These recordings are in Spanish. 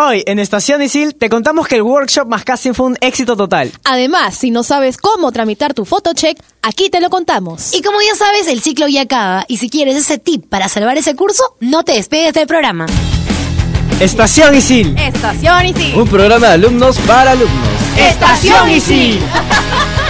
Hoy en Estación Isil te contamos que el workshop más casting fue un éxito total. Además, si no sabes cómo tramitar tu photocheck, aquí te lo contamos. Y como ya sabes, el ciclo ya acaba. Y si quieres ese tip para salvar ese curso, no te despegues del programa. Estación Isil. Estación Isil. Un programa de alumnos para alumnos. Estación Isil.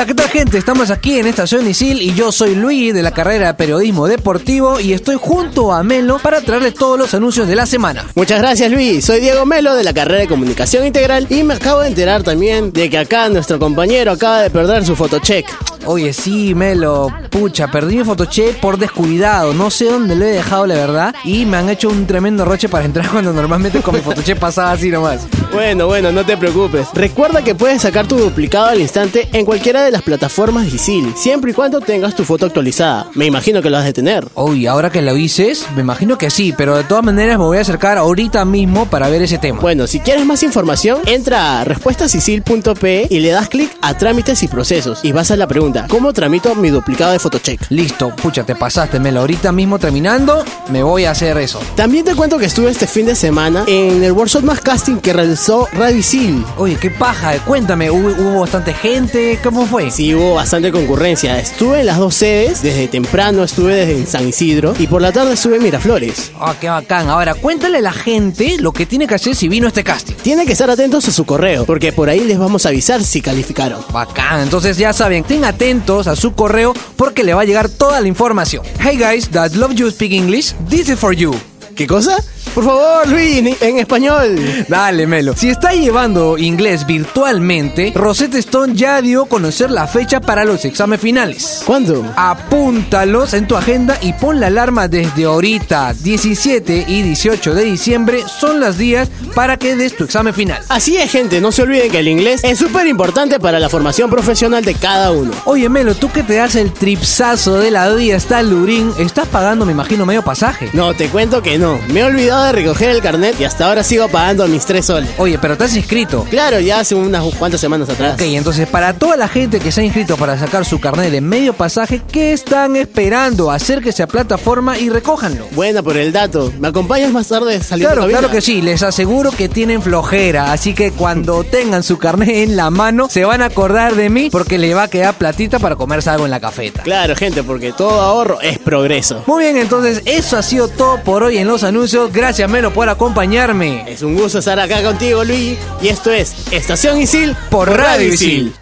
Hola, ¿qué tal gente? Estamos aquí en Estación Isil y yo soy Luis de la carrera de Periodismo Deportivo y estoy junto a Melo para traerles todos los anuncios de la semana. Muchas gracias Luis, soy Diego Melo de la carrera de Comunicación Integral y me acabo de enterar también de que acá nuestro compañero acaba de perder su fotocheck. Oye, sí, Melo, pucha, perdí mi fotocheck por descuidado, no sé dónde lo he dejado la verdad y me han hecho un tremendo roche para entrar cuando normalmente con mi fotocheck pasaba así nomás. Bueno, bueno, no te preocupes. Recuerda que puedes sacar tu duplicado al instante en cualquiera de las plataformas de Isil, siempre y cuando tengas tu foto actualizada. Me imagino que lo has de tener. Uy, ahora que lo dices, me imagino que sí, pero de todas maneras me voy a acercar ahorita mismo para ver ese tema. Bueno, si quieres más información, entra a respuestasisil.pe y le das clic a trámites y procesos y vas a la pregunta, ¿cómo tramito mi duplicado de fotocheck? Listo, pucha, te pasaste, Melo. Ahorita mismo terminando, me voy a hacer eso. También te cuento que estuve este fin de semana en el workshop más casting que realizó Radio Isil. Oye, qué paja, cuéntame, ¿hubo, hubo bastante gente? ¿Cómo fue? Sí, hubo bastante concurrencia. Estuve en las dos sedes, desde temprano estuve desde en San Isidro y por la tarde estuve en Miraflores. Ah, qué bacán. Ahora, cuéntale a la gente lo que tiene que hacer si vino este casting. Tienen que estar atentos a su correo, porque por ahí les vamos a avisar si calificaron. Bacán, entonces ya saben, estén atentos a su correo porque le va a llegar toda la información. Hey guys, that love you speak English, this is for you. ¿Qué cosa? Por favor, Luis, en español. Dale, Melo. Si está llevando inglés virtualmente, Rosetta Stone ya dio a conocer la fecha para los exámenes finales. ¿Cuándo? Apúntalos en tu agenda y pon la alarma desde ahorita. 17 y 18 de diciembre son los días para que des tu examen final. Así es, gente, no se olviden que el inglés es súper importante para la formación profesional de cada uno. Oye, Melo, tú que te das el tripsazo de la vida hasta Lurín, estás pagando, me imagino, medio pasaje. No, te cuento que no. Me he olvidado de recoger el carnet y hasta ahora sigo pagando mis tres soles. Oye, pero te has inscrito. Claro, ya hace unas cuantas semanas atrás. Ok, entonces para toda la gente que se ha inscrito para sacar su carnet de medio pasaje, ¿qué están esperando? Acérquese a plataforma y recójanlo. Buena por el dato. ¿Me acompañas más tarde saliendo Claro, claro que sí, les aseguro que tienen flojera, así que cuando tengan su carnet en la mano, se van a acordar de mí porque le va a quedar platita para comerse algo en la cafeta. Claro, gente, porque todo ahorro es progreso. Muy bien, entonces eso ha sido todo por hoy en los anuncios. Gracias, Melo, por acompañarme. Es un gusto estar acá contigo, Luis. Y esto es Estación Isil Por Radio Isil.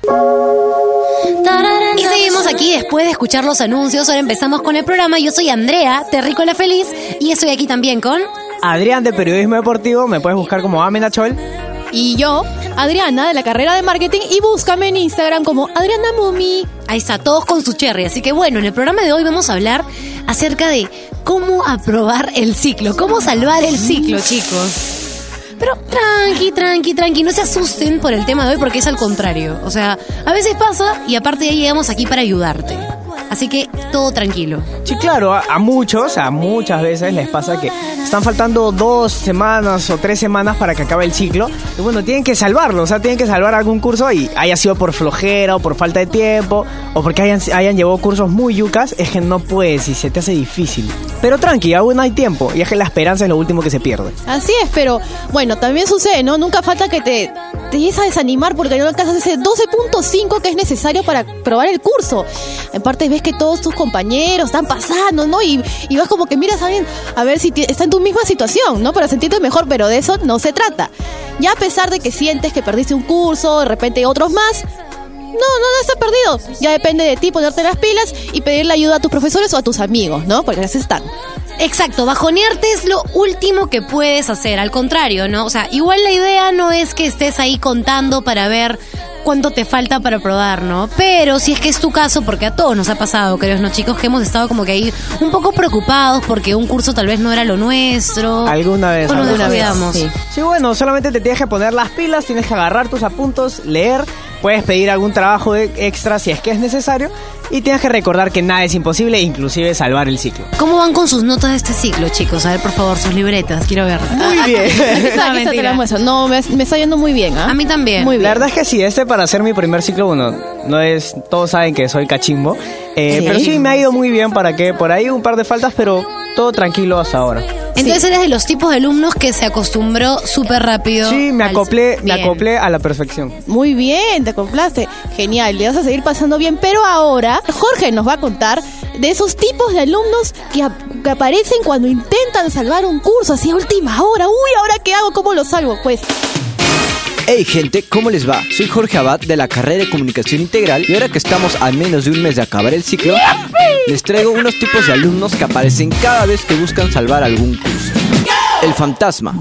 Y seguimos aquí después de escuchar los anuncios. Ahora empezamos con el programa. Yo soy Andrea, Terrícola Feliz, y estoy aquí también con... Adrián de Periodismo Deportivo, me puedes buscar como Amenachol. Y yo, Adriana, de la carrera de marketing, y búscame en Instagram como Adriana Mumi. Ahí está, todos con su cherry. Así que bueno, en el programa de hoy vamos a hablar acerca de cómo aprobar el ciclo, cómo salvar el ciclo, chicos. Pero tranqui, tranqui, tranqui, no se asusten por el tema de hoy porque es al contrario. O sea, a veces pasa y aparte ahí llegamos aquí para ayudarte. Así que todo tranquilo. Sí, claro, a, a muchos, a muchas veces les pasa que están faltando dos semanas o tres semanas para que acabe el ciclo. Y bueno, tienen que salvarlo, o sea, tienen que salvar algún curso y haya sido por flojera o por falta de tiempo o porque hayan, hayan llevado cursos muy yucas, es que no puedes y se te hace difícil. Pero tranqui, aún hay tiempo y es que la esperanza es lo último que se pierde. Así es, pero bueno, también sucede, ¿no? Nunca falta que te, te llegues a desanimar porque no alcanzas ese 12.5 que es necesario para probar el curso. En parte ves que todos tus compañeros están pasando, ¿no? Y, y vas como que miras a a ver si está en tu misma situación, ¿no? Para sentirte mejor, pero de eso no se trata. Ya a pesar de que sientes que perdiste un curso, de repente otros más, no, no, no está perdido. Ya depende de ti ponerte las pilas y pedirle ayuda a tus profesores o a tus amigos, ¿no? Porque así están. Exacto, bajonearte es lo último que puedes hacer, al contrario, ¿no? O sea, igual la idea no es que estés ahí contando para ver cuánto te falta para probar, ¿no? Pero si es que es tu caso, porque a todos nos ha pasado, creo, ¿no, chicos? Que hemos estado como que ahí un poco preocupados porque un curso tal vez no era lo nuestro. Alguna vez. O nos descuidamos. Sí. Sí, bueno, solamente te tienes que poner las pilas, tienes que agarrar tus apuntos, leer, puedes pedir algún trabajo e- extra si es que es necesario y tienes que recordar que nada es imposible, inclusive salvar el ciclo. ¿Cómo van con sus notas de este ciclo, chicos? A ver, por favor, sus libretas, quiero ver. Muy bien. Aquí está, aquí está, te mentira. la muestro. No, me, me está yendo muy bien, ¿ah? A mí también. Muy bien. La verdad es que sí, este para hacer mi primer ciclo, bueno, no es, todos saben que soy cachimbo, Eh, Sí. Pero sí, me ha ido muy bien para que por ahí un par de faltas, pero todo tranquilo hasta ahora. Entonces eres de los tipos de alumnos que se acostumbró súper rápido. Sí, me al- acoplé, me acoplé a la perfección. Muy bien, te acoplaste. Genial, le vas a seguir pasando bien. Pero ahora, Jorge nos va a contar de esos tipos de alumnos que, ap- que aparecen cuando intentan salvar un curso así a última hora. Uy, ¿ahora qué hago? ¿Cómo lo salvo? Pues Hey gente, ¿cómo les va? Soy Jorge Abad de la carrera de Comunicación Integral y ahora que estamos a menos de un mes de acabar el ciclo, les traigo unos tipos de alumnos que aparecen cada vez que buscan salvar algún curso. El fantasma.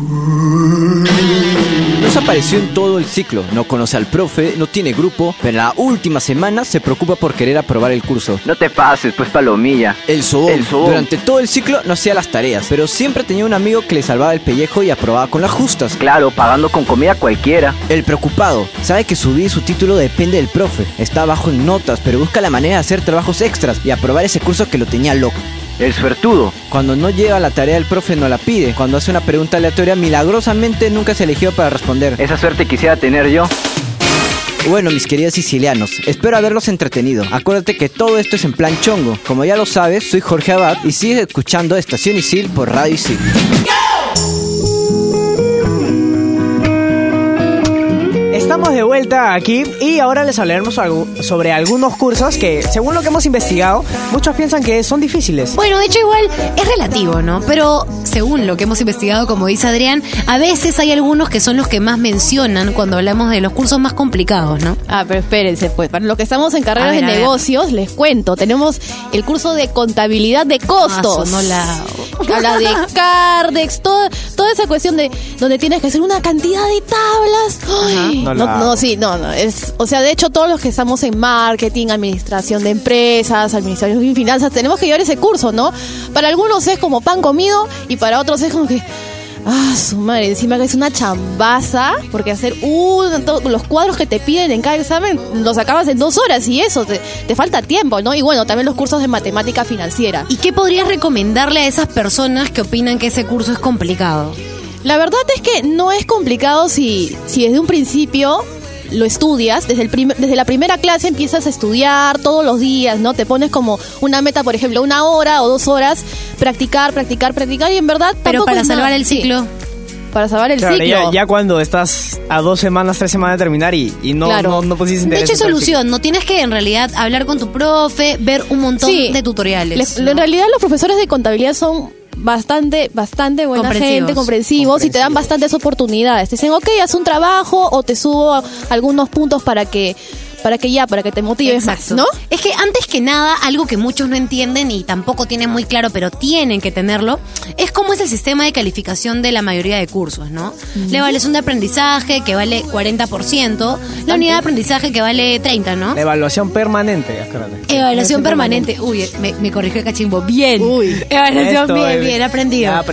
Apareció en todo el ciclo, no conoce al profe, no tiene grupo, pero en la última semana se preocupa por querer aprobar el curso. No te pases, pues palomilla. El sobón. El sobón. Durante todo el ciclo no hacía las tareas, pero siempre tenía un amigo que le salvaba el pellejo y aprobaba con las justas. Claro, pagando con comida cualquiera. El preocupado sabe que su vida y su título depende del profe. Está bajo en notas, pero busca la manera de hacer trabajos extras y aprobar ese curso que lo tenía loco. El suertudo. Cuando no llega la tarea, el profe no la pide. Cuando hace una pregunta aleatoria, milagrosamente nunca se eligió para responder. Esa suerte quisiera tener yo. Bueno, mis queridos sicilianos, espero haberlos entretenido. Acuérdate que todo esto es en plan chongo. Como ya lo sabes, soy Jorge Abad y sigues escuchando Estación Isil por Radio Isil. Estamos de vuelta aquí y ahora les hablaremos algo- sobre algunos cursos que, según lo que hemos investigado, muchos piensan que son difíciles. Bueno, de hecho igual es relativo, ¿no? Pero según lo que hemos investigado, como dice Adrián, a veces hay algunos que son los que más mencionan cuando hablamos de los cursos más complicados, ¿no? Ah, pero espérense, pues. Para los que estamos en carreras ver, de negocios, les cuento. Tenemos el curso de contabilidad de costos. Ah, sonó la- Habla de Cardex, todo- toda esa cuestión de donde tienes que hacer una cantidad de tablas. Ay, No no, no, sí, no, no. Es, o sea, de hecho, todos los que estamos en marketing, administración de empresas, administración y finanzas, tenemos que llevar ese curso, ¿no? Para algunos es como pan comido y para otros es como que. Ah, su madre, encima que es una chambaza, porque hacer un, to- los cuadros que te piden en cada examen los acabas en dos horas y eso, te, te falta tiempo, ¿no? Y bueno, también los cursos de matemática financiera. ¿Y qué podrías recomendarle a esas personas que opinan que ese curso es complicado? La verdad es que no es complicado si, si desde un principio lo estudias, desde, el prim- desde la primera clase empiezas a estudiar todos los días, ¿no? Te pones como una meta, por ejemplo, una hora o dos horas, practicar, practicar, practicar y en verdad... Pero para salvar nada- el sí, ciclo. para salvar el Claro, ciclo. ya, ya cuando estás a dos semanas, tres semanas de terminar y, y no, Claro. no, no pusiste De interés hecho, solución. No tienes que en realidad hablar con tu profe, ver un montón Sí. de tutoriales. Les- ¿no? En realidad los profesores de contabilidad son bastante, bastante buena Comprensivos. gente, comprensivos, y te dan bastantes oportunidades. Te dicen, ok, haz un trabajo o te subo algunos puntos para que, para que ya, para que te motives más, ¿no? Es que antes que nada, algo que muchos no entienden y tampoco tienen muy claro, pero tienen que tenerlo, es cómo es el sistema de calificación de la mayoría de cursos, ¿no? La evaluación de aprendizaje que vale 40%, la unidad de aprendizaje que vale 30, ¿no? La evaluación permanente, acuérdate. Evaluación permanente. Uy, me, me corrigió el cachimbo. Bien. Uy. Evaluación Esto, bien, eh, bien, aprendido. Ha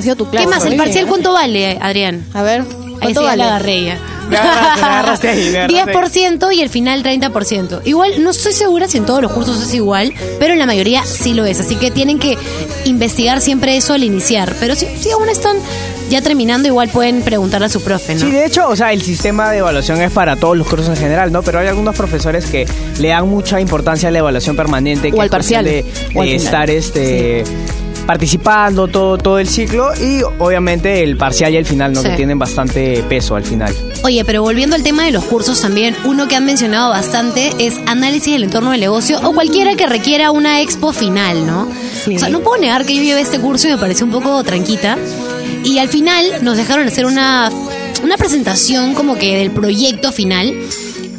sido, tu clase. ¿Qué más? ¿El parcial cuánto vale, Adrián? A ver, Ahí ¿cuánto sí vale? la agarré ya. Me agarraste, me agarraste ahí, me agarraste ahí. 10% y el final 30%. Igual no estoy segura si en todos los cursos es igual, pero en la mayoría sí lo es. Así que tienen que investigar siempre eso al iniciar. Pero si, si aún están ya terminando, igual pueden preguntarle a su profe, ¿no? Sí, de hecho, o sea, el sistema de evaluación es para todos los cursos en general, ¿no? Pero hay algunos profesores que le dan mucha importancia a la evaluación permanente, que O al parcial. de, O al de estar este participando todo, todo el ciclo y obviamente el parcial y el final, ¿no? Sí. Que tienen bastante peso al final. Oye, pero volviendo al tema de los cursos también, uno que han mencionado bastante es análisis del entorno del negocio o cualquiera que requiera una expo final, ¿no? Sí. O sea, no puedo negar que yo llevé este curso y me pareció un poco tranquita. Y al final nos dejaron hacer una, una presentación como que del proyecto final.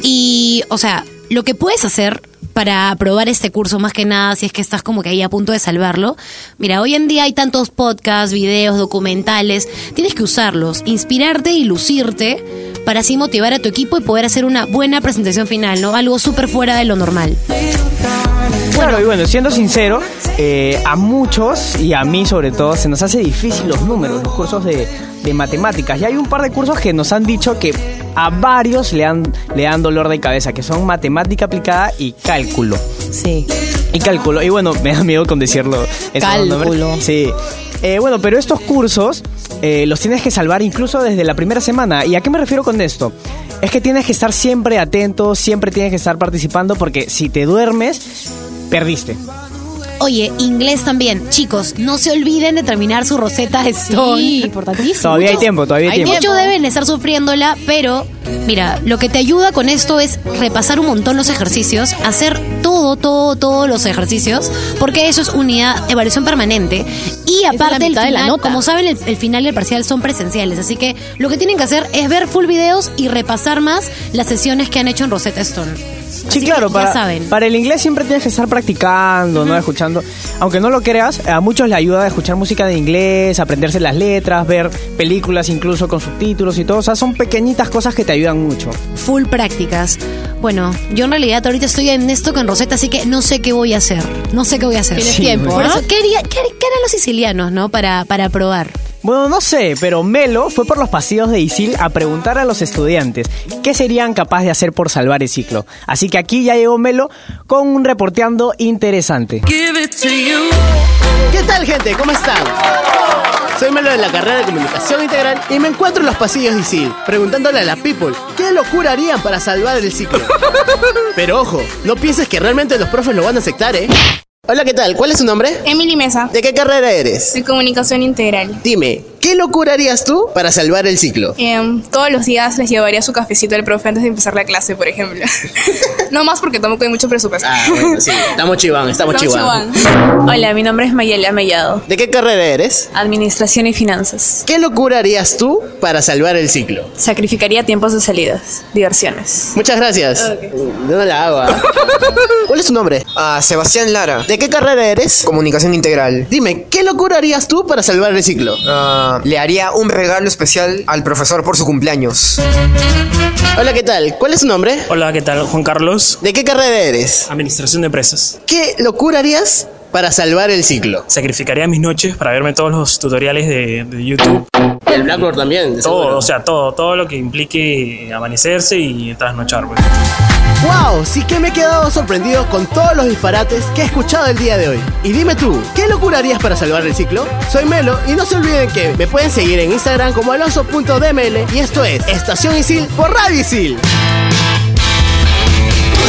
Y, o sea, lo que puedes hacer para aprobar este curso, más que nada, si es que estás como que ahí a punto de salvarlo. Mira, hoy en día hay tantos podcasts, videos, documentales. Tienes que usarlos, inspirarte y lucirte para así motivar a tu equipo y poder hacer una buena presentación final, ¿no? Algo súper fuera de lo normal. Claro, y bueno, siendo sincero, eh, a muchos y a mí sobre todo se nos hace difícil los números, los cursos de, de matemáticas. Y hay un par de cursos que nos han dicho que a varios le dan, le dan dolor de cabeza, que son matemática aplicada y cálculo. Sí. Y cálculo, y bueno, me da miedo con decirlo. Cálculo. Sí. Eh, bueno, pero estos cursos eh, los tienes que salvar incluso desde la primera semana. ¿Y a qué me refiero con esto? Es que tienes que estar siempre atento, siempre tienes que estar participando, porque si te duermes, perdiste. Oye, inglés también. Chicos, no se olviden de terminar su Rosetta Stone. Sí, importantísimo. Todavía hay tiempo, todavía hay Hay tiempo. Muchos deben estar sufriéndola, pero mira, lo que te ayuda con esto es repasar un montón los ejercicios, hacer todo, todo, todos los ejercicios, porque eso es unidad, evaluación permanente. Y aparte, el mitad de la final, como saben, el, el final y el parcial son presenciales. Así que lo que tienen que hacer es ver full videos y repasar más las sesiones que han hecho en Rosetta Stone. Sí, Así claro, para, saben. para el inglés siempre tienes que estar practicando, ¿no? Escuchando. Aunque no lo creas, a muchos le ayuda a escuchar música de inglés, aprenderse las letras, ver películas incluso con subtítulos y todo. O sea, son pequeñitas cosas que te ayudan mucho. full prácticas. Bueno, yo en realidad ahorita estoy en esto con Rosetta, así que no sé qué voy a hacer. No sé qué voy a hacer. Tienes Sí, tiempo, Por eso, ¿qué, haría- qué, qué harán los sicilianos, no? Para, para probar. Bueno, no sé, pero Melo fue por los pasillos de Isil a preguntar a los estudiantes qué serían capaces de hacer por salvar el ciclo. Así que aquí ya llegó Melo con un reporteando interesante. ¿Qué tal, gente? ¿Cómo están? Soy Melo de la carrera de Comunicación Integral y me encuentro en los pasillos de ICIL, preguntándole a la people qué locura harían para salvar el ciclo. Pero ojo, no pienses que realmente los profes lo van a aceptar, ¿eh? Hola, ¿qué tal? ¿Cuál es tu nombre? Emily Mesa, ¿De qué carrera eres? de comunicación integral. Dime, ¿qué locura harías tú para salvar el ciclo? Em, todos los días les llevaría su cafecito al profe antes de empezar la clase, por ejemplo. no más porque tampoco hay mucho presupuesto. Ah, bueno, sí, estamos chiván, estamos chiván. Hola, mi nombre es Mayela Mellado, ¿De qué carrera eres? Administración y Finanzas. ¿Qué locura harías tú para salvar el ciclo? Sacrificaría tiempos de salidas, diversiones. Muchas gracias. Yo no la hago. ¿ah? ¿Cuál es tu nombre? Ah, Sebastián Lara, ¿De qué carrera eres? Comunicación Integral. Dime, ¿qué locura harías tú para salvar el ciclo? Ah, le haría un regalo especial al profesor por su cumpleaños. Hola, ¿qué tal? ¿Cuál es tu nombre? Hola, ¿qué tal? Juan Carlos, ¿De qué carrera eres? Administración de Empresas. ¿Qué locura harías para salvar el ciclo? Sacrificaría mis noches para verme todos los tutoriales de, de YouTube. El Blackboard también. de Todo, seguro. o sea, todo, todo lo que implique amanecerse y trasnochar. Pues. ¡Wow! Sí que me he quedado sorprendido con todos los disparates que he escuchado el día de hoy. Y dime tú, ¿qué locura harías para salvar el ciclo? Soy Melo y no se olviden que me pueden seguir en Instagram como alonso.dml y esto es Estación Isil por Radio Isil.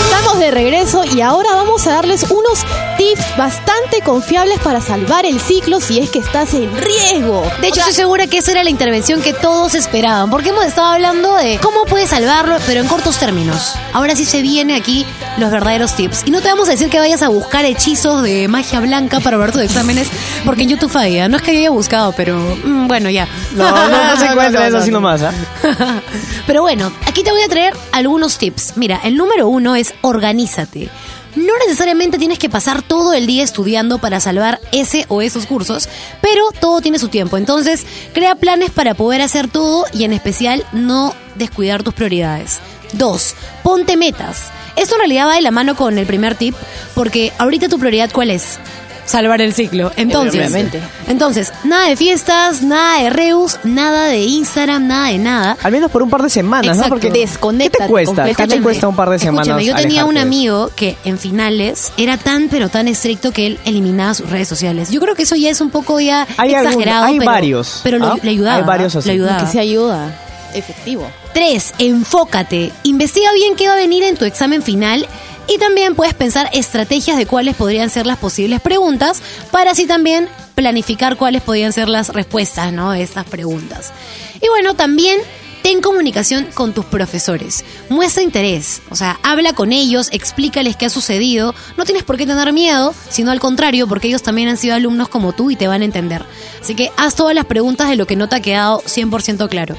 Estamos de regreso y ahora vamos a darles unos tips bastante confiables para salvar el ciclo si es que estás en riesgo. De hecho, estoy segura que esa era la intervención que todos esperaban, porque hemos estado hablando de cómo puedes salvarlo, pero en cortos términos. Ahora sí se viene aquí los verdaderos tips. Y no te vamos a decir que vayas a buscar hechizos de magia blanca para ver tus exámenes, porque en YouTube falla. No es que yo haya buscado, pero mm, bueno, ya. No, no, no se encuentra eso así no. nomás, ¿ah? Pero bueno, aquí te voy a traer algunos tips. Mira, el número uno es organízate. No necesariamente tienes que pasar todo el día estudiando para salvar ese o esos cursos, pero todo tiene su tiempo. Entonces, crea planes para poder hacer todo y en especial no descuidar tus prioridades. Dos, ponte metas. Esto en realidad va de la mano con el primer tip, porque ahorita tu prioridad ¿cuál es? Salvar el ciclo. Entonces, Obviamente. entonces, nada de fiestas, nada de Reus, nada de Instagram, nada de nada. Al menos por un par de semanas, Exacto. ¿no? Porque ¿qué te cuesta? ¿Qué te cuesta un par de semanas? Escúchame, yo tenía un amigo que en finales era tan pero tan estricto que él eliminaba sus redes sociales. Yo creo que eso ya es un poco ya Hay algún- exagerado. hay pero, varios, Pero lo- ¿ah? le ayudaba. Hay varios así. Le ayudaba. Que se ayuda. Efectivo. Tres, enfócate. Investiga bien qué va a venir en tu examen final y también puedes pensar estrategias de cuáles podrían ser las posibles preguntas para así también planificar cuáles podrían ser las respuestas ¿no? estas preguntas. Y bueno, también ten comunicación con tus profesores. Muestra interés, o sea, habla con ellos, explícales qué ha sucedido. No tienes por qué tener miedo, sino al contrario, porque ellos también han sido alumnos como tú y te van a entender. Así que haz todas las preguntas de lo que no te ha quedado 100% claro.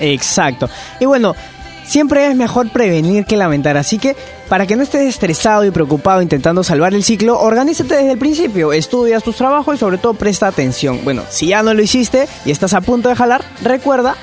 Exacto. Y bueno, siempre es mejor prevenir que lamentar. Así que, para que no estés estresado y preocupado intentando salvar el ciclo, organízate desde el principio. Estudias tus trabajos y sobre todo presta atención. Bueno, si ya no lo hiciste y estás a punto de jalar, recuerda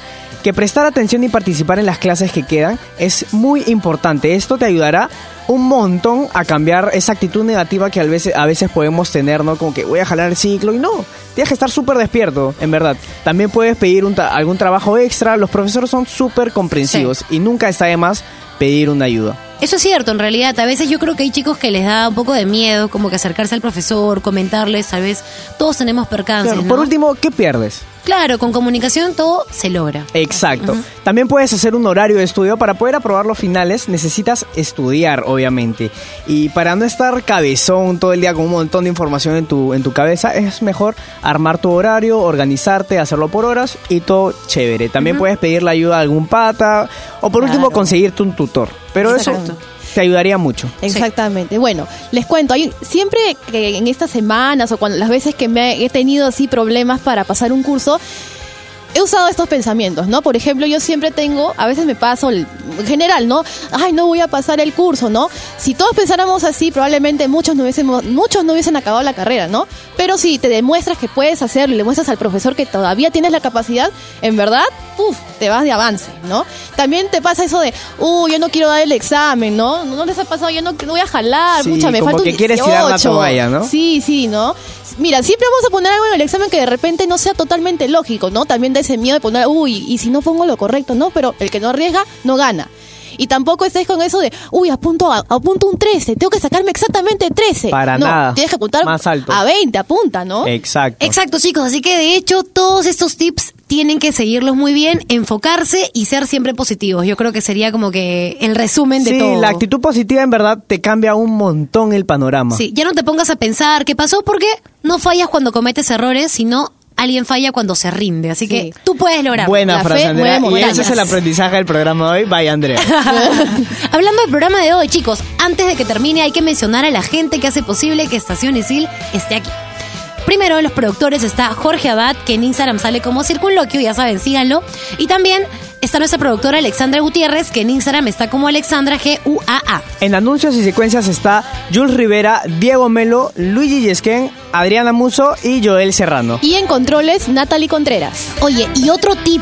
que prestar atención y participar en las clases que quedan es muy importante. Esto te ayudará un montón a cambiar esa actitud negativa que a veces, a veces podemos tener, ¿no? Como que voy a jalar el ciclo y no, tienes que estar súper despierto, en verdad. También puedes pedir un algún trabajo extra, los profesores son súper comprensivos y nunca está de más pedir una ayuda. Eso es cierto, en realidad. A veces yo creo que hay chicos que les da un poco de miedo, como que acercarse al profesor, comentarles, tal vez todos tenemos percances. Claro, ¿no? Por último, ¿qué pierdes? Claro, con comunicación todo se logra. Exacto. También puedes hacer un horario de estudio. Para poder aprobar los finales necesitas estudiar, obviamente. Y para no estar cabezón todo el día con un montón de información en tu, en tu cabeza, es mejor armar tu horario, organizarte, hacerlo por horas y todo chévere. También puedes pedir la ayuda a algún pata o por último conseguirte un tutor. Pero Exacto. eso te ayudaría mucho. Exactamente. Bueno, les cuento, hay, siempre que en estas semanas o cuando las veces que me he tenido así problemas para pasar un curso, he usado estos pensamientos, ¿no? Por ejemplo, yo siempre tengo, a veces me paso, el- en general, ¿no? Ay, no voy a pasar el curso, ¿no? Si todos pensáramos así, probablemente muchos no hubiésemos, muchos no hubiesen acabado la carrera, ¿no? Pero si te demuestras que puedes hacerlo y le muestras al profesor que todavía tienes la capacidad, en verdad, uff, te vas de avance, ¿no? También te pasa eso de, uh, yo no quiero dar el examen, ¿no? ¿No les ha pasado? Yo no, no voy a jalar, Sí, pucha, me como falta un que quieres tirar la 18. toalla, ¿no? Sí, sí, ¿no? Mira, siempre vamos a poner algo en el examen que de repente no sea totalmente lógico, ¿no? También da ese miedo de poner, uy, y si no pongo lo correcto, ¿no? Pero el que no arriesga, no gana. Y tampoco estés con eso de, uy, apunto, a- apunto un 13, tengo que sacarme exactamente 13. Para no, nada. tienes que apuntar Más alto. a 20, apunta, ¿no? Exacto. Exacto, chicos. Así que de hecho, todos estos tips tienen que seguirlos muy bien, enfocarse y ser siempre positivos. Yo creo que sería como que el resumen de Sí, todo. la actitud positiva en verdad te cambia un montón el panorama. Sí, ya no te pongas a pensar qué pasó porque no fallas cuando cometes errores, sino alguien falla cuando se rinde. Así que tú puedes lograrlo. Buena La frase, fe Andrea. Y ese es el aprendizaje del programa de hoy. Vaya, Andrea. Hablando del programa de hoy, chicos, antes de que termine hay que mencionar a la gente que hace posible que Estación Isil esté aquí. Primero, en los productores está Jorge Abad, que en Instagram sale como Circunloquio, ya saben, síganlo. Y también está nuestra productora Alexandra Gutiérrez, que en Instagram está como Alexandra G-U-A-A. En anuncios y secuencias está Jules Rivera, Diego Melo, Luigi Yesquén, Adriana Muso y Joel Serrano. Y en controles, Natalie Contreras. Oye, y otro tip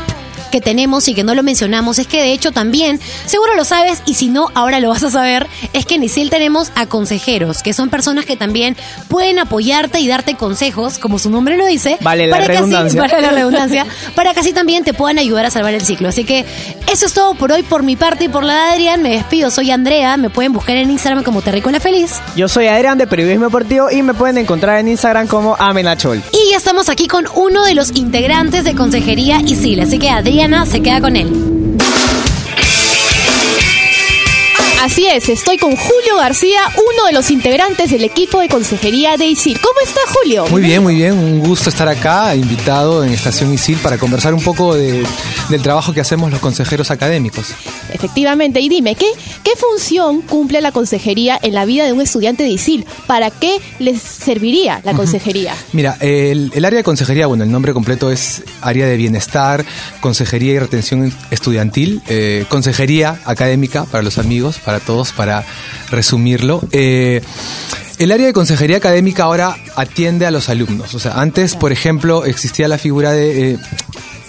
que tenemos y que no lo mencionamos es que de hecho también, seguro lo sabes y si no, ahora lo vas a saber, es que en ISIL tenemos a consejeros, que son personas que también pueden apoyarte y darte consejos, como su nombre lo dice, Vale la para que así- redundancia. para la redundancia, para que así también te puedan ayudar a salvar el ciclo. Así que eso es todo por hoy por mi parte y por la de Adrián. Me despido, soy Andrea, me pueden buscar en Instagram como Terricola Feliz. Yo soy Adrián de Periodismo Deportivo y me pueden encontrar en Instagram como Amenachol. Y ya estamos aquí con uno de los integrantes de Consejería ISIL, así que Se queda con él. Así es, estoy con Julio García, uno de los integrantes del equipo de consejería de ISIL. ¿Cómo está Julio? Muy bien, muy bien. Un gusto estar acá, invitado en Estación ISIL para conversar un poco de- del trabajo que hacemos los consejeros académicos. Efectivamente, y dime, ¿qué, ¿qué función cumple la consejería en la vida de un estudiante de ISIL? ¿Para qué les serviría la consejería? Mira, el, el área de consejería, bueno, el nombre completo es Área de Bienestar, Consejería y Retención Estudiantil, eh, Consejería Académica para los amigos, para todos, para resumirlo. Eh, el área de consejería académica ahora atiende a los alumnos. O sea, antes, por ejemplo, existía la figura de... eh,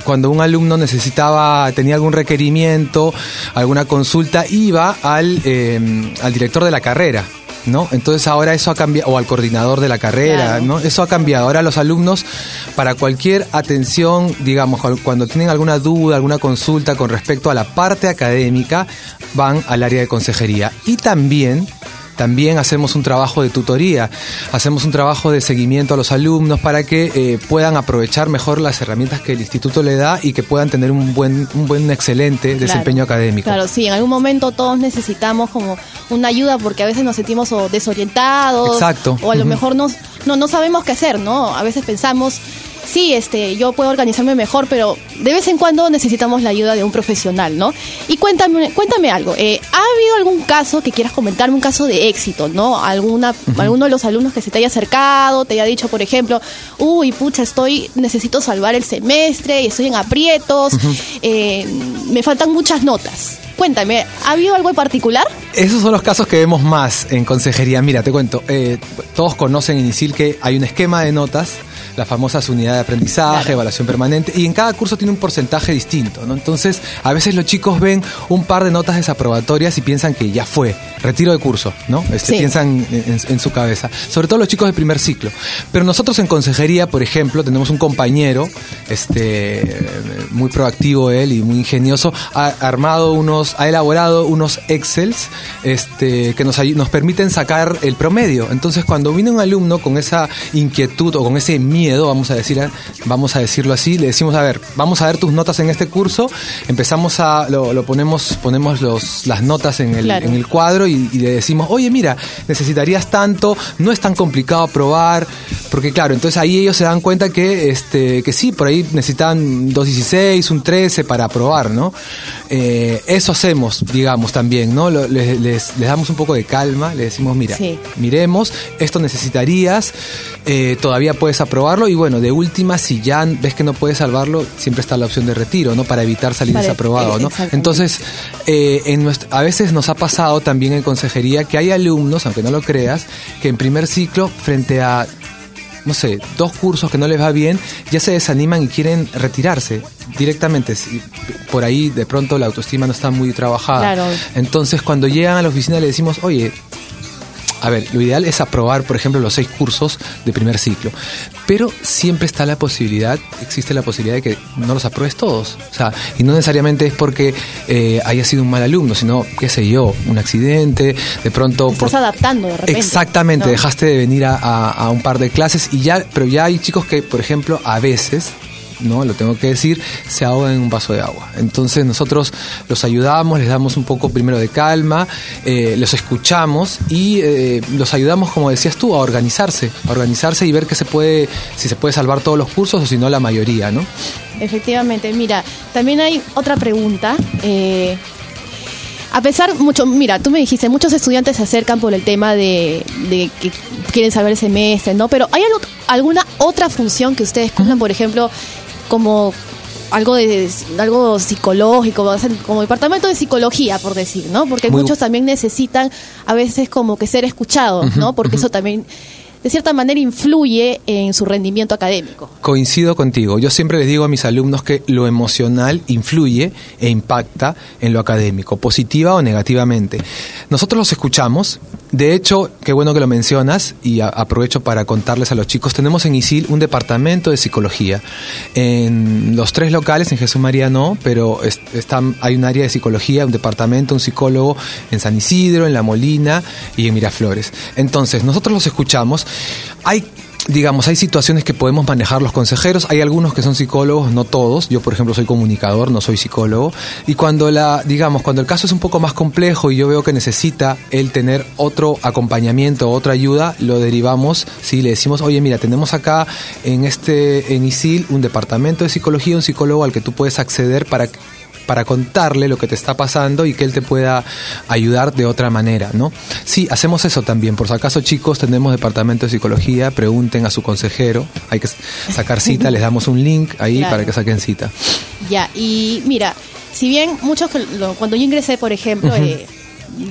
cuando un alumno necesitaba, tenía algún requerimiento, alguna consulta, iba al, eh, al director de la carrera. ¿No? Entonces ahora eso ha cambiado, o al coordinador de la carrera, Claro. ¿no? Eso ha cambiado. Ahora los alumnos, para cualquier atención, digamos, cu- cuando tienen alguna duda, alguna consulta con respecto a la parte académica, van al área de consejería. Y también también hacemos un trabajo de tutoría, hacemos un trabajo de seguimiento a los alumnos para que eh, puedan aprovechar mejor las herramientas que el instituto le da y que puedan tener un buen, un buen excelente desempeño académico. Claro, sí, en algún momento todos necesitamos como una ayuda porque a veces nos sentimos o desorientados. Exacto. O a lo mejor no, no sabemos qué hacer, ¿no? A veces pensamos, sí, este, yo puedo organizarme mejor, pero de vez en cuando necesitamos la ayuda de un profesional, ¿no? Y cuéntame, cuéntame algo, eh, ¿ha habido algún caso que quieras comentarme, un caso de éxito, ¿no? Alguna, alguno de los alumnos que se te haya acercado, te haya dicho, por ejemplo, uy, pucha, estoy, necesito salvar el semestre y estoy en aprietos, eh, me faltan muchas notas. Cuéntame, ¿ha habido algo en particular? Esos son los casos que vemos más en consejería. Mira, te cuento, eh, todos conocen en ISIL que hay un esquema de notas, las famosas unidades de aprendizaje, evaluación permanente, y en cada curso tiene un porcentaje distinto, ¿no? Entonces, a veces los chicos ven un par de notas desaprobatorias y piensan que ya fue, retiro de curso, ¿no? Este, Sí. Piensan en, en- en su cabeza, sobre todo los chicos de primer ciclo. Pero nosotros en consejería, por ejemplo, tenemos un compañero, este, muy proactivo él y muy ingenioso, ha armado unos, ha elaborado unos Excels, este, que nos, nos permiten sacar el promedio. Entonces, cuando viene un alumno con esa inquietud o con ese miedo miedo, vamos a decir, vamos a decirlo así, le decimos, a ver, vamos a ver tus notas en este curso, empezamos a, lo, lo ponemos, ponemos los, las notas en el, Claro. en el cuadro y, y le decimos, oye, mira, necesitarías tanto, no es tan complicado aprobar, porque claro, entonces ahí ellos se dan cuenta que, este, que sí, por ahí necesitan 2.16, un 13 para aprobar, ¿no? Eh, eso hacemos, digamos, también, ¿no? Les, les- les damos un poco de calma, le decimos, mira, Sí. miremos, esto necesitarías, eh, todavía puedes aprobarlo y bueno, de última, si ya ves que no puedes salvarlo, siempre está la opción de retiro, ¿no? Para evitar salir Para- desaprobado, ¿no? Entonces, eh, en nuestra- a veces nos ha pasado también en consejería que hay alumnos, aunque no lo creas, que en primer ciclo, frente a no sé, dos cursos que no les va bien, ya se desaniman y quieren retirarse directamente. Si Por ahí de pronto la autoestima no está muy trabajada. Claro. Entonces cuando llegan a la oficina le decimos, oye, a ver, lo ideal es aprobar, por ejemplo, los seis cursos de primer ciclo. Pero siempre está la posibilidad, existe la posibilidad de que no los apruebes todos. O sea, y no necesariamente es porque eh, haya sido un mal alumno, sino, qué sé yo, un accidente, de pronto... Estás adaptando de repente. Exactamente, ¿no? dejaste de venir a, a- a un par de clases y ya, pero ya hay chicos que, por ejemplo, a veces, no, lo tengo que decir, se ahogan en un vaso de agua. Entonces nosotros los ayudamos, les damos un poco primero de calma, eh, los escuchamos y eh, los ayudamos, como decías tú, a organizarse, a organizarse y ver que se puede, si se puede salvar todos los cursos o si no la mayoría, ¿no? Efectivamente, mira, también hay otra pregunta. eh, a pesar, mucho, mira, tú me dijiste, muchos estudiantes se acercan por el tema de, de que quieren saber el semestre, ¿no? Pero ¿hay algo- alguna otra función que ustedes cumplan, por ejemplo, como algo de algo psicológico, como departamento de psicología, por decir, ¿no? Porque Muy- muchos también necesitan a veces como que ser escuchados, ¿no? Porque eso también de cierta manera influye en su rendimiento académico. Coincido contigo. Yo siempre les digo a mis alumnos que lo emocional influye e impacta en lo académico, positiva o negativamente. Nosotros los escuchamos. De hecho, qué bueno que lo mencionas y aprovecho para contarles a los chicos. Tenemos en ISIL un departamento de psicología. En los tres locales, en Jesús María no, pero hay un área de psicología, un departamento, un psicólogo en San Isidro, en La Molina y en Miraflores. Entonces, nosotros los escuchamos. Hay digamos, hay situaciones que podemos manejar los consejeros, hay algunos que son psicólogos, no todos, yo por ejemplo soy comunicador, no soy psicólogo, y cuando la, digamos, cuando el caso es un poco más complejo y yo veo que necesita él tener otro acompañamiento, otra ayuda, lo derivamos, sí, le decimos, oye, mira, tenemos acá en este, en ISIL, un departamento de psicología, un psicólogo al que tú puedes acceder para para contarle lo que te está pasando y que él te pueda ayudar de otra manera, ¿no? Sí, hacemos eso también. Por si acaso, chicos, tenemos departamento de psicología, pregunten a su consejero, hay que sacar cita, les damos un link ahí Claro. para que saquen cita. Ya, y mira, si bien muchos, cuando yo ingresé, por ejemplo, eh,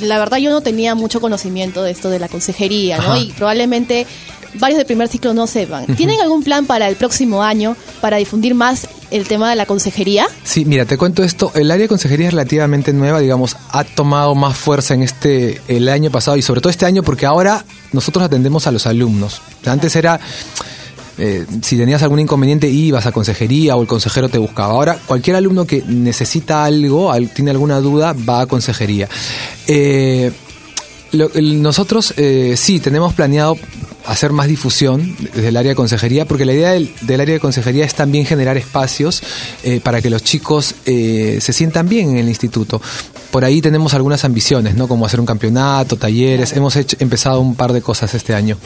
la verdad yo no tenía mucho conocimiento de esto de la consejería, ¿no? Ajá. Y probablemente varios del primer ciclo no sepan. ¿Tienen algún plan para el próximo año para difundir más el tema de la consejería? Sí, mira, te cuento esto. El área de consejería es relativamente nueva, digamos, ha tomado más fuerza en este el año pasado y sobre todo este año porque ahora nosotros atendemos a los alumnos. Antes era eh, si tenías algún inconveniente ibas a consejería o el consejero te buscaba. Ahora cualquier alumno que necesita algo, al- tiene alguna duda, va a consejería. Eh, nosotros eh, sí tenemos planeado hacer más difusión desde el área de consejería, porque la idea del, del área de consejería es también generar espacios eh, para que los chicos eh, se sientan bien en el instituto. Por ahí tenemos algunas ambiciones, ¿no? Como hacer un campeonato, talleres. Hemos hecho- empezado un par de cosas este año.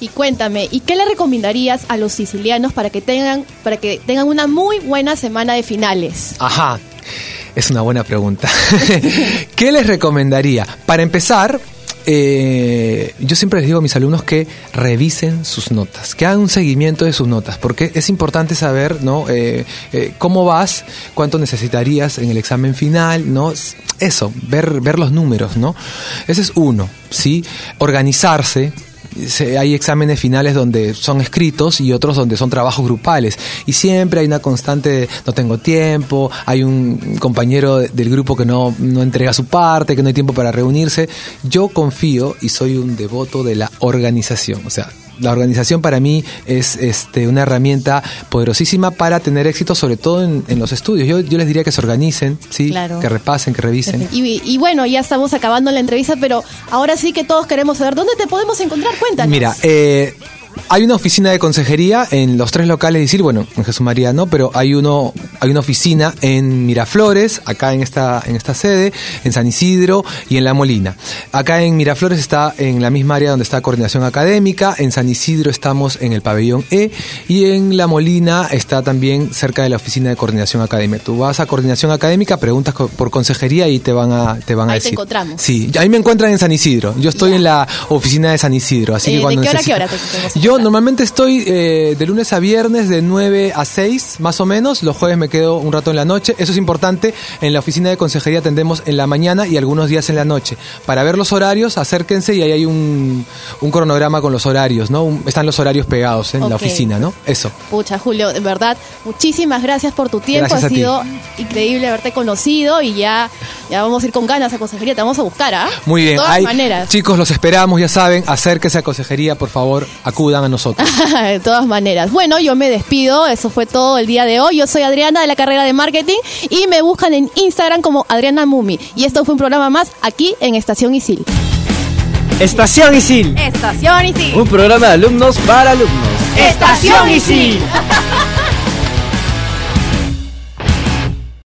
Y cuéntame, ¿y qué le recomendarías a los sicilianos para que tengan para que tengan una muy buena semana de finales? Ajá, es una buena pregunta. ¿Qué les recomendaría? Para empezar, eh, yo siempre les digo a mis alumnos que revisen sus notas, que hagan un seguimiento de sus notas, porque es importante saber, ¿no? Eh, eh, cómo vas, cuánto necesitarías en el examen final, ¿no? Eso, ver, ver los números, ¿no? Ese es uno, ¿sí? Organizarse, se- hay exámenes finales donde son escritos y otros donde son trabajos grupales. Y siempre hay una constante de no tengo tiempo, hay un compañero de- del grupo que no, no entrega su parte, que no hay tiempo para reunirse. Yo confío y soy un devoto de la organización. O sea, la organización para mí es este, una herramienta poderosísima para tener éxito, sobre todo en, en los estudios. Yo, yo les diría que se organicen, ¿sí? Claro. que repasen, que revisen. Y, y bueno, ya estamos acabando la entrevista, pero ahora sí que todos queremos saber dónde te podemos encontrar. Mira, eh, Hay una oficina de consejería en los tres locales de ISIL, bueno, en Jesús María no, pero hay uno, hay una oficina en Miraflores, acá en esta, en esta sede, en San Isidro y en La Molina. Acá en Miraflores está en la misma área donde está coordinación académica, en San Isidro estamos en el pabellón E y en La Molina está también cerca de la oficina de coordinación académica. Tú vas a coordinación académica, preguntas por consejería y te van a, te van a Ahí te decir. encontramos. Sí, ahí me encuentran en San Isidro. Yo estoy en la oficina de San Isidro, así Eh, que cuando ¿De qué hora qué hora te, te podemos yo normalmente estoy eh, de lunes a viernes de 9 a 6 más o menos. Los jueves me quedo un rato en la noche. Eso es importante. En la oficina de consejería atendemos en la mañana y algunos días en la noche. Para ver los horarios, acérquense y ahí hay un, un cronograma con los horarios, ¿no? Un- están los horarios pegados en la oficina, ¿no? Eso. Pucha, Julio, de verdad, muchísimas gracias por tu tiempo. Gracias ha a ti. sido increíble haberte conocido y ya, ya vamos a ir con ganas a consejería. Te vamos a buscar, ¿ah? Muy bien. De todas Ahí- maneras. Chicos, los esperamos, ya saben. Acérquense a consejería, por favor. Acudan a nosotros. de todas maneras. Bueno, yo me despido. Eso fue todo el día de hoy. Yo soy Adriana de la carrera de marketing y me buscan en Instagram como Adriana Mumi. Y esto fue un programa más aquí en Estación Isil. Estación Isil. Estación Isil. Un programa de alumnos para alumnos. Estación Isil.